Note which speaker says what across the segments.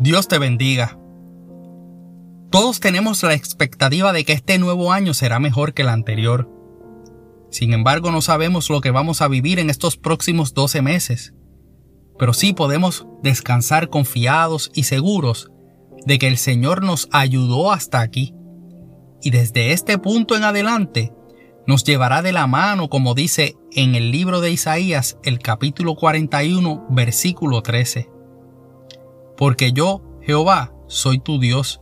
Speaker 1: Dios te bendiga. Todos tenemos la expectativa de que este nuevo año será mejor que el anterior. Sin embargo, no sabemos lo que vamos a vivir en estos próximos 12 meses. Pero sí podemos descansar confiados y seguros de que el Señor nos ayudó hasta aquí. Y desde este punto en adelante, nos llevará de la mano, como dice en el libro de Isaías, el capítulo 41, versículo 13 porque yo, Jehová, soy tu Dios,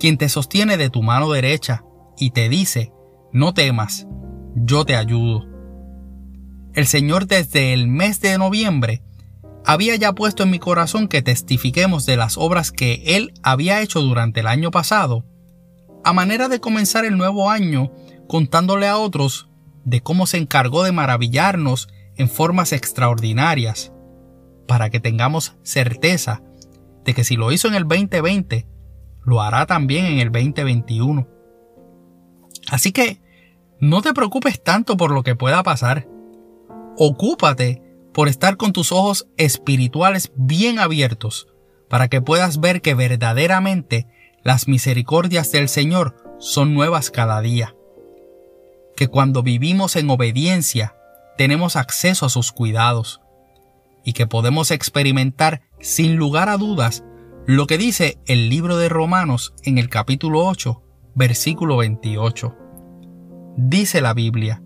Speaker 1: quien te sostiene de tu mano derecha y te dice, no temas, yo te ayudo. El Señor desde el mes de noviembre había ya puesto en mi corazón que testifiquemos de las obras que Él había hecho durante el año pasado, a manera de comenzar el nuevo año contándole a otros de cómo se encargó de maravillarnos en formas extraordinarias, para que tengamos certeza de que si lo hizo en el 2020, lo hará también en el 2021. Así que no te preocupes tanto por lo que pueda pasar. Ocúpate por estar con tus ojos espirituales bien abiertos para que puedas ver que verdaderamente las misericordias del Señor son nuevas cada día. Que cuando vivimos en obediencia tenemos acceso a sus cuidados y que podemos experimentar sin lugar a dudas lo que dice el libro de Romanos en el capítulo 8, versículo 28. Dice la Biblia,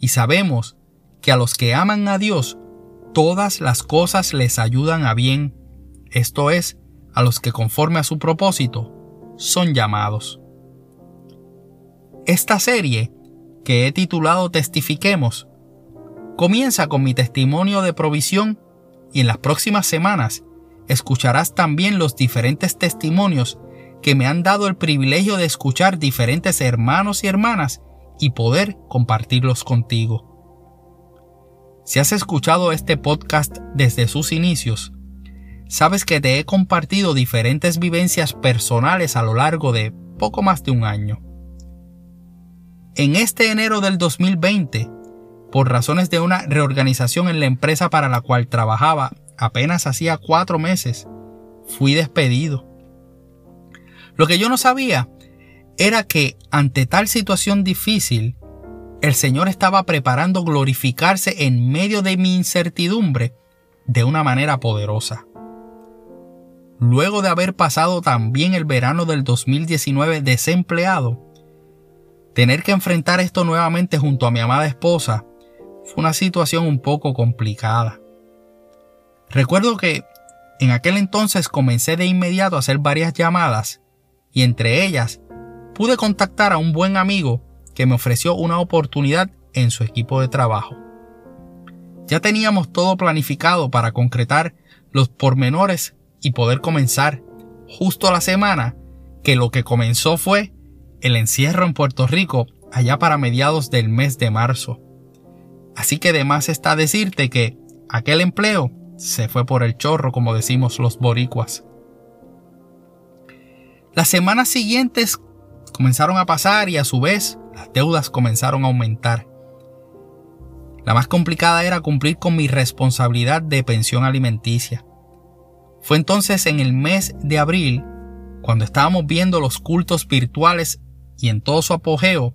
Speaker 1: y sabemos que a los que aman a Dios, todas las cosas les ayudan a bien, esto es, a los que conforme a su propósito son llamados. Esta serie, que he titulado Testifiquemos, Comienza con mi testimonio de provisión y en las próximas semanas escucharás también los diferentes testimonios que me han dado el privilegio de escuchar diferentes hermanos y hermanas y poder compartirlos contigo. Si has escuchado este podcast desde sus inicios, sabes que te he compartido diferentes vivencias personales a lo largo de poco más de un año. En este enero del 2020 por razones de una reorganización en la empresa para la cual trabajaba apenas hacía cuatro meses, fui despedido. Lo que yo no sabía era que ante tal situación difícil, el Señor estaba preparando glorificarse en medio de mi incertidumbre de una manera poderosa. Luego de haber pasado también el verano del 2019 desempleado, tener que enfrentar esto nuevamente junto a mi amada esposa fue una situación un poco complicada. Recuerdo que en aquel entonces comencé de inmediato a hacer varias llamadas y entre ellas pude contactar a un buen amigo que me ofreció una oportunidad en su equipo de trabajo. Ya teníamos todo planificado para concretar los pormenores y poder comenzar justo a la semana que lo que comenzó fue el encierro en Puerto Rico allá para mediados del mes de marzo. Así que además está decirte que aquel empleo se fue por el chorro, como decimos los boricuas. Las semanas siguientes comenzaron a pasar y a su vez las deudas comenzaron a aumentar. La más complicada era cumplir con mi responsabilidad de pensión alimenticia. Fue entonces en el mes de abril, cuando estábamos viendo los cultos virtuales y en todo su apogeo,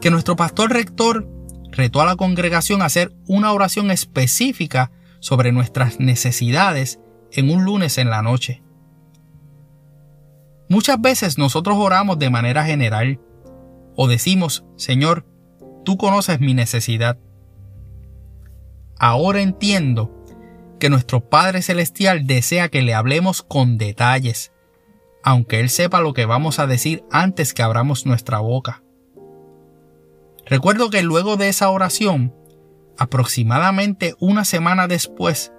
Speaker 1: que nuestro pastor rector retó a la congregación a hacer una oración específica sobre nuestras necesidades en un lunes en la noche. Muchas veces nosotros oramos de manera general o decimos, Señor, tú conoces mi necesidad. Ahora entiendo que nuestro Padre Celestial desea que le hablemos con detalles, aunque Él sepa lo que vamos a decir antes que abramos nuestra boca. Recuerdo que luego de esa oración, aproximadamente una semana después,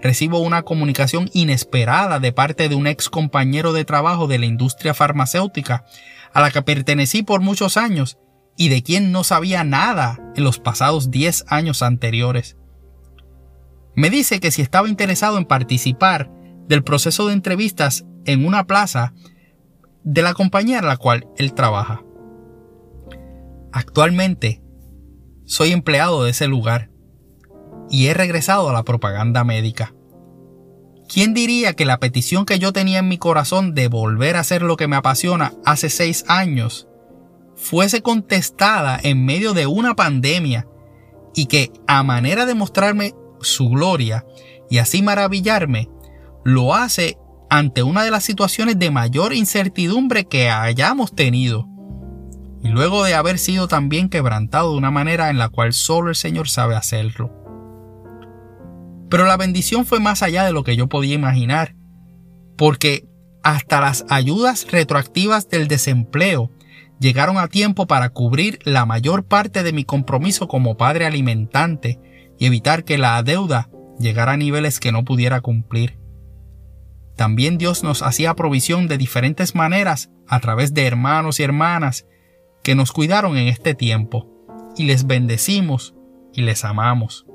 Speaker 1: recibo una comunicación inesperada de parte de un ex compañero de trabajo de la industria farmacéutica a la que pertenecí por muchos años y de quien no sabía nada en los pasados 10 años anteriores. Me dice que si estaba interesado en participar del proceso de entrevistas en una plaza de la compañía en la cual él trabaja. Actualmente soy empleado de ese lugar y he regresado a la propaganda médica. ¿Quién diría que la petición que yo tenía en mi corazón de volver a hacer lo que me apasiona hace seis años fuese contestada en medio de una pandemia y que a manera de mostrarme su gloria y así maravillarme, lo hace ante una de las situaciones de mayor incertidumbre que hayamos tenido? Y luego de haber sido también quebrantado de una manera en la cual solo el Señor sabe hacerlo. Pero la bendición fue más allá de lo que yo podía imaginar, porque hasta las ayudas retroactivas del desempleo llegaron a tiempo para cubrir la mayor parte de mi compromiso como padre alimentante y evitar que la deuda llegara a niveles que no pudiera cumplir. También Dios nos hacía provisión de diferentes maneras a través de hermanos y hermanas que nos cuidaron en este tiempo, y les bendecimos y les amamos.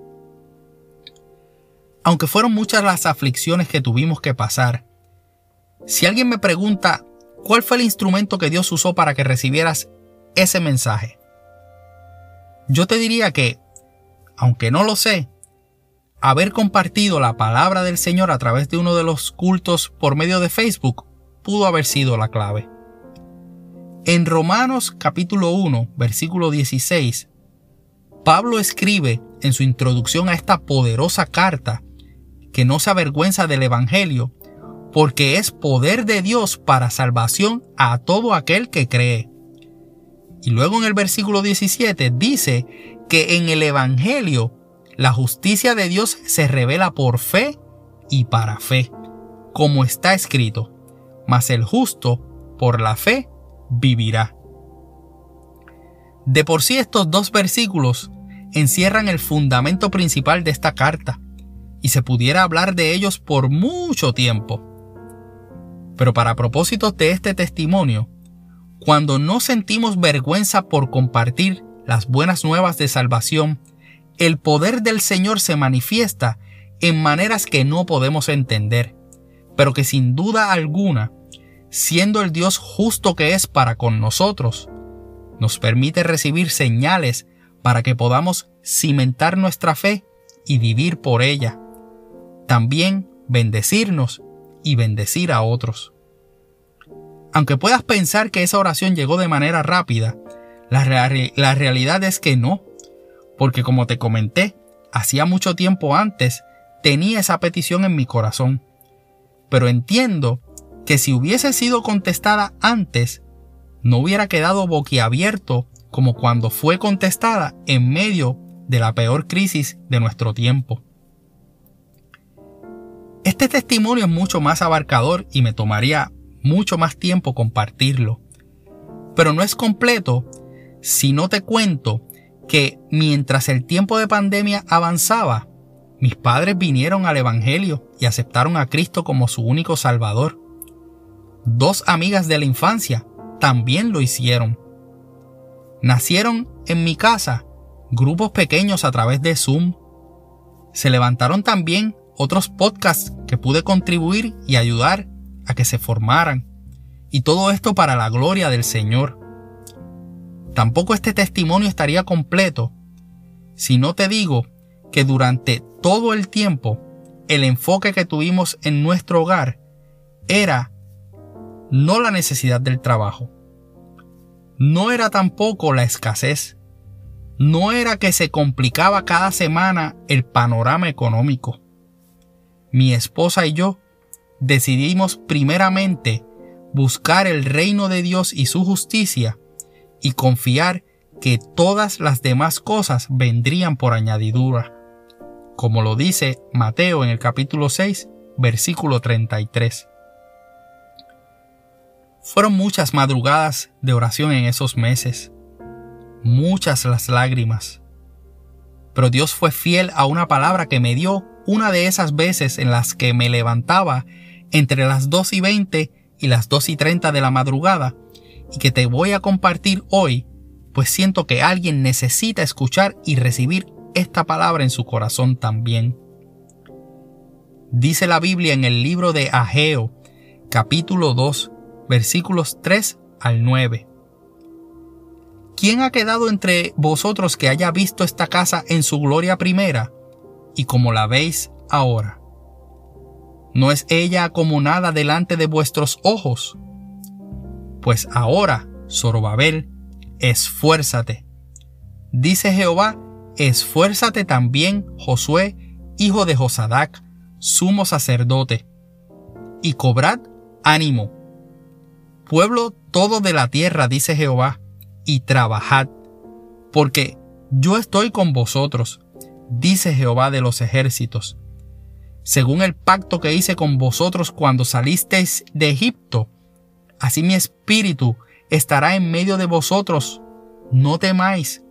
Speaker 1: Aunque fueron muchas las aflicciones que tuvimos que pasar, si alguien me pregunta cuál fue el instrumento que Dios usó para que recibieras ese mensaje, yo te diría que, aunque no lo sé, haber compartido la palabra del Señor a través de uno de los cultos por medio de Facebook pudo haber sido la clave. En Romanos capítulo 1, versículo 16, Pablo escribe en su introducción a esta poderosa carta que no se avergüenza del Evangelio, porque es poder de Dios para salvación a todo aquel que cree. Y luego en el versículo 17 dice que en el Evangelio la justicia de Dios se revela por fe y para fe, como está escrito, mas el justo por la fe vivirá. De por sí estos dos versículos encierran el fundamento principal de esta carta, y se pudiera hablar de ellos por mucho tiempo. Pero para propósitos de este testimonio, cuando no sentimos vergüenza por compartir las buenas nuevas de salvación, el poder del Señor se manifiesta en maneras que no podemos entender, pero que sin duda alguna, siendo el Dios justo que es para con nosotros, nos permite recibir señales para que podamos cimentar nuestra fe y vivir por ella también bendecirnos y bendecir a otros. Aunque puedas pensar que esa oración llegó de manera rápida, la, la realidad es que no, porque como te comenté, hacía mucho tiempo antes tenía esa petición en mi corazón. Pero entiendo que si hubiese sido contestada antes, no hubiera quedado boquiabierto como cuando fue contestada en medio de la peor crisis de nuestro tiempo. Este testimonio es mucho más abarcador y me tomaría mucho más tiempo compartirlo. Pero no es completo si no te cuento que mientras el tiempo de pandemia avanzaba, mis padres vinieron al Evangelio y aceptaron a Cristo como su único Salvador. Dos amigas de la infancia también lo hicieron. Nacieron en mi casa grupos pequeños a través de Zoom. Se levantaron también otros podcasts que pude contribuir y ayudar a que se formaran. Y todo esto para la gloria del Señor. Tampoco este testimonio estaría completo si no te digo que durante todo el tiempo el enfoque que tuvimos en nuestro hogar era no la necesidad del trabajo, no era tampoco la escasez, no era que se complicaba cada semana el panorama económico, mi esposa y yo decidimos primeramente buscar el reino de Dios y su justicia y confiar que todas las demás cosas vendrían por añadidura, como lo dice Mateo en el capítulo 6, versículo 33. Fueron muchas madrugadas de oración en esos meses, muchas las lágrimas, pero Dios fue fiel a una palabra que me dio una de esas veces en las que me levantaba entre las 2 y 20 y las 2 y 30 de la madrugada y que te voy a compartir hoy, pues siento que alguien necesita escuchar y recibir esta palabra en su corazón también. Dice la Biblia en el libro de Ageo, capítulo 2, versículos 3 al 9. ¿Quién ha quedado entre vosotros que haya visto esta casa en su gloria primera? y como la veis ahora. ¿No es ella acomunada delante de vuestros ojos? Pues ahora, Zorobabel, esfuérzate. Dice Jehová, esfuérzate también, Josué, hijo de Josadac, sumo sacerdote, y cobrad ánimo. Pueblo todo de la tierra, dice Jehová, y trabajad, porque yo estoy con vosotros, dice Jehová de los ejércitos. Según el pacto que hice con vosotros cuando salisteis de Egipto, así mi espíritu estará en medio de vosotros, no temáis.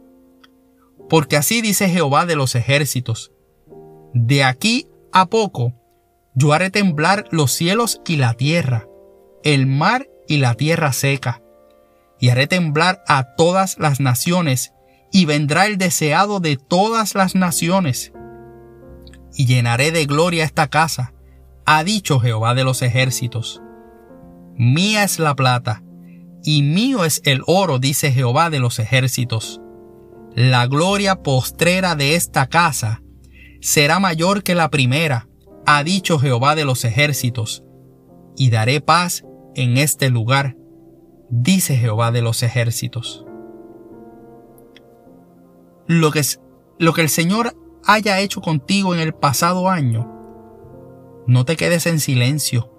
Speaker 1: Porque así dice Jehová de los ejércitos, de aquí a poco yo haré temblar los cielos y la tierra, el mar y la tierra seca, y haré temblar a todas las naciones, y vendrá el deseado de todas las naciones, y llenaré de gloria esta casa, ha dicho Jehová de los ejércitos. Mía es la plata, y mío es el oro, dice Jehová de los ejércitos. La gloria postrera de esta casa será mayor que la primera, ha dicho Jehová de los ejércitos, y daré paz en este lugar, dice Jehová de los ejércitos. Lo que, lo que el Señor haya hecho contigo en el pasado año, no te quedes en silencio.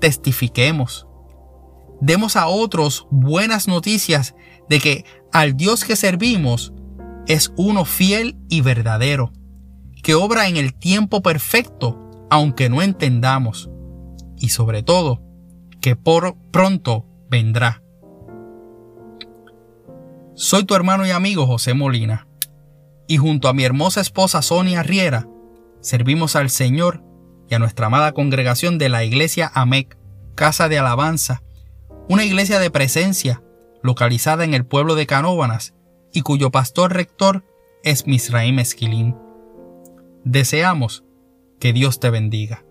Speaker 1: Testifiquemos. Demos a otros buenas noticias de que al Dios que servimos es uno fiel y verdadero que obra en el tiempo perfecto, aunque no entendamos, y sobre todo, que por pronto vendrá. Soy tu hermano y amigo José Molina, y junto a mi hermosa esposa Sonia Riera, servimos al Señor y a nuestra amada congregación de la iglesia AMEC, Casa de Alabanza, una iglesia de presencia localizada en el pueblo de Canóbanas y cuyo pastor rector es Misraim Esquilín. Deseamos que Dios te bendiga.